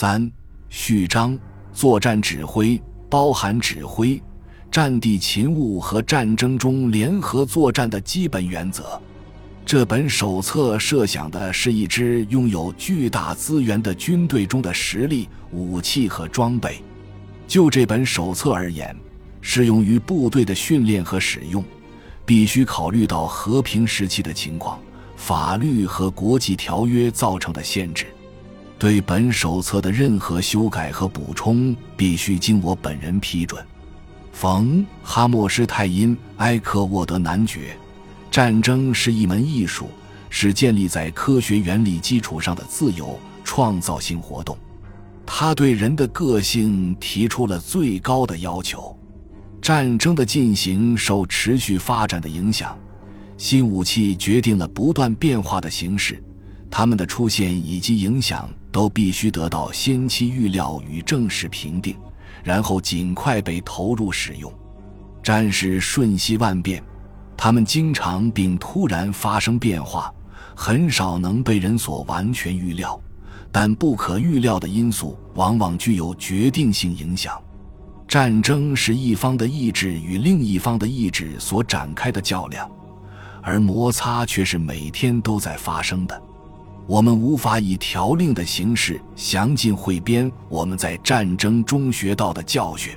三、序章：作战指挥包含指挥、战地勤务和战争中联合作战的基本原则。这本手册设想的是一支拥有巨大资源的军队中的实力、武器和装备。就这本手册而言，适用于部队的训练和使用，必须考虑到和平时期的情况、法律和国际条约造成的限制。对本手册的任何修改和补充，必须经我本人批准。冯·哈默施泰因埃克沃德男爵，战争是一门艺术，是建立在科学原理基础上的自由创造性活动。他对人的个性提出了最高的要求。战争的进行受持续发展的影响，新武器决定了不断变化的形式。它们的出现以及影响都必须得到先期预料与正式评定，然后尽快被投入使用。战事瞬息万变，它们经常并突然发生变化，很少能被人所完全预料。但不可预料的因素往往具有决定性影响。战争是一方的意志与另一方的意志所展开的较量，而摩擦却是每天都在发生的。我们无法以条令的形式详尽汇编我们在战争中学到的教训。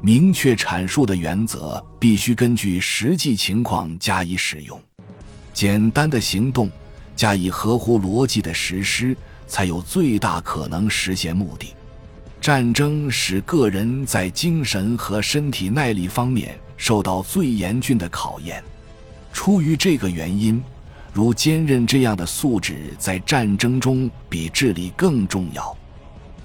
明确阐述的原则必须根据实际情况加以使用。简单的行动加以合乎逻辑的实施，才有最大可能实现目的。战争使个人在精神和身体耐力方面受到最严峻的考验。出于这个原因。如坚韧这样的素质，在战争中比智力更重要。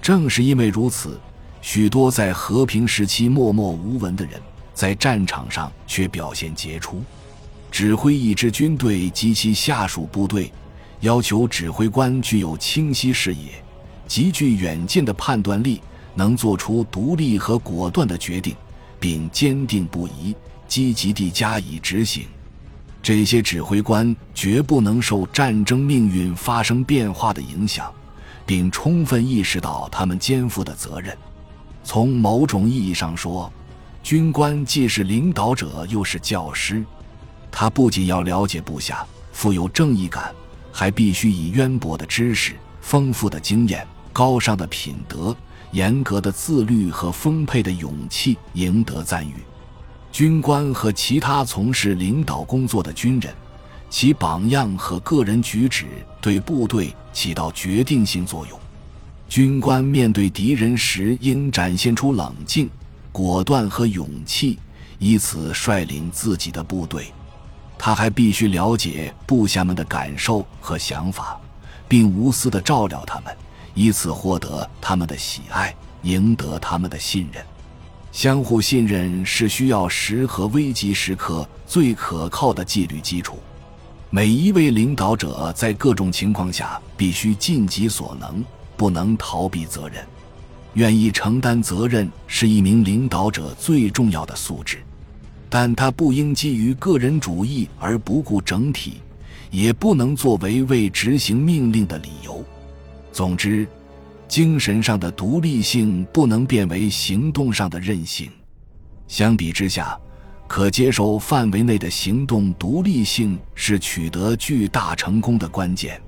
正是因为如此，许多在和平时期默默无闻的人，在战场上却表现杰出。指挥一支军队及其下属部队，要求指挥官具有清晰视野、极具远见的判断力，能做出独立和果断的决定，并坚定不移、积极地加以执行。这些指挥官绝不能受战争命运发生变化的影响，并充分意识到他们肩负的责任。从某种意义上说，军官既是领导者，又是教师。他不仅要了解部下，富有正义感，还必须以渊博的知识、丰富的经验、高尚的品德、严格的自律和丰沛的勇气赢得赞誉。军官和其他从事领导工作的军人，其榜样和个人举止对部队起到决定性作用。军官面对敌人时，应展现出冷静、果断和勇气，以此率领自己的部队。他还必须了解部下们的感受和想法，并无私地照料他们，以此获得他们的喜爱，赢得他们的信任。相互信任是需要时和危急时刻最可靠的纪律基础。每一位领导者在各种情况下必须尽己所能，不能逃避责任。愿意承担责任是一名领导者最重要的素质，但他不应基于个人主义而不顾整体，也不能作为未执行命令的理由。总之。精神上的独立性不能变为行动上的任性。相比之下，可接受范围内的行动独立性是取得巨大成功的关键。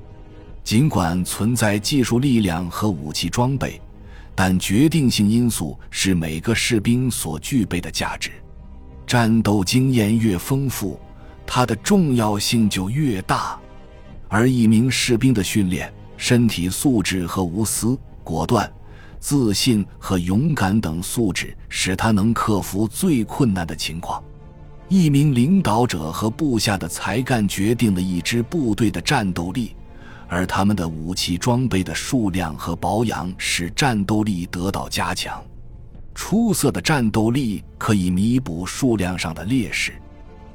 尽管存在技术力量和武器装备，但决定性因素是每个士兵所具备的价值。战斗经验越丰富，它的重要性就越大。而一名士兵的训练、身体素质和无私。果断、自信和勇敢等素质，使他能克服最困难的情况。一名领导者和部下的才干决定了一支部队的战斗力，而他们的武器装备的数量和保养使战斗力得到加强。出色的战斗力可以弥补数量上的劣势。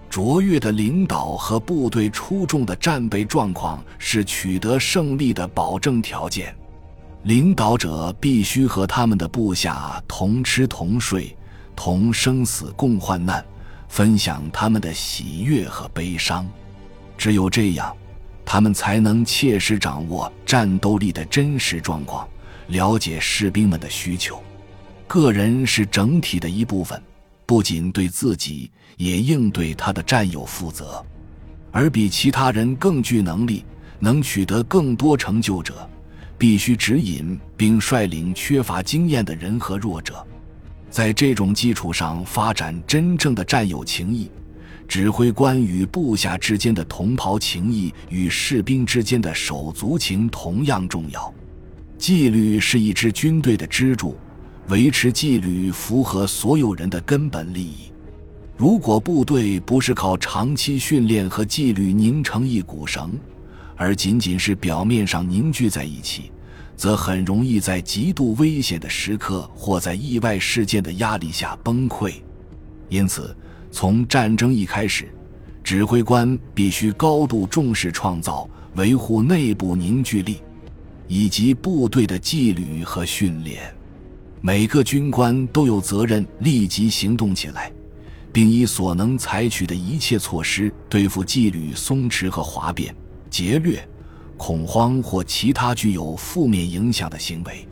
卓越的领导和部队出众的战备状况是取得胜利的保证条件。领导者必须和他们的部下同吃同睡，同生死共患难，分享他们的喜悦和悲伤。只有这样，他们才能切实掌握战斗力的真实状况，了解士兵们的需求。个人是整体的一部分，不仅对自己，也应对他的战友负责。而比其他人更具能力、能取得更多成就者，必须指引并率领缺乏经验的人和弱者，在这种基础上发展真正的战友情谊。指挥官与部下之间的同袍情谊与士兵之间的手足情同样重要。纪律是一支军队的支柱，维持纪律符合所有人的根本利益。如果部队不是靠长期训练和纪律拧成一股绳，而仅仅是表面上凝聚在一起，则很容易在极度危险的时刻或在意外事件的压力下崩溃。因此，从战争一开始，指挥官必须高度重视创造、维护内部凝聚力，以及部队的纪律和训练。每个军官都有责任立即行动起来。并以所能采取的一切措施对付纪律松弛和哗变、劫掠、恐慌或其他具有负面影响的行为。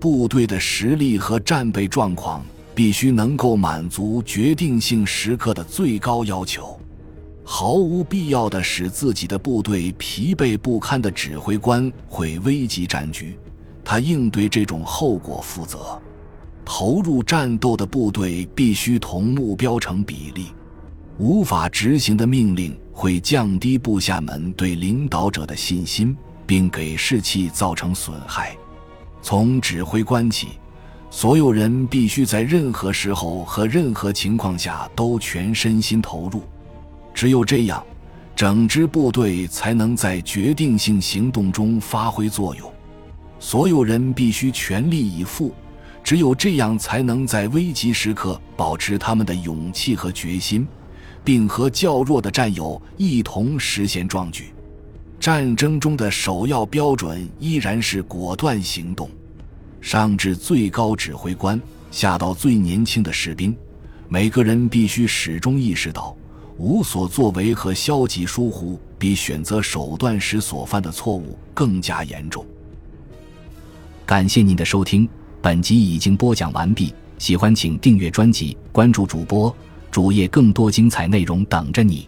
部队的实力和战备状况必须能够满足决定性时刻的最高要求。毫无必要的使自己的部队疲惫不堪的指挥官会危及战局，他应对这种后果负责。投入战斗的部队必须同目标成比例，无法执行的命令会降低部下们对领导者的信心，并给士气造成损害。从指挥官起，所有人必须在任何时候和任何情况下都全身心投入，只有这样，整支部队才能在决定性行动中发挥作用。所有人必须全力以赴。只有这样，才能在危急时刻保持他们的勇气和决心，并和较弱的战友一同实现壮举。战争中的首要标准依然是果断行动，上至最高指挥官，下到最年轻的士兵，每个人必须始终意识到，无所作为和消极疏忽比选择手段时所犯的错误更加严重。感谢您的收听。本集已经播讲完毕，喜欢请订阅专辑，关注主播主页，更多精彩内容等着你。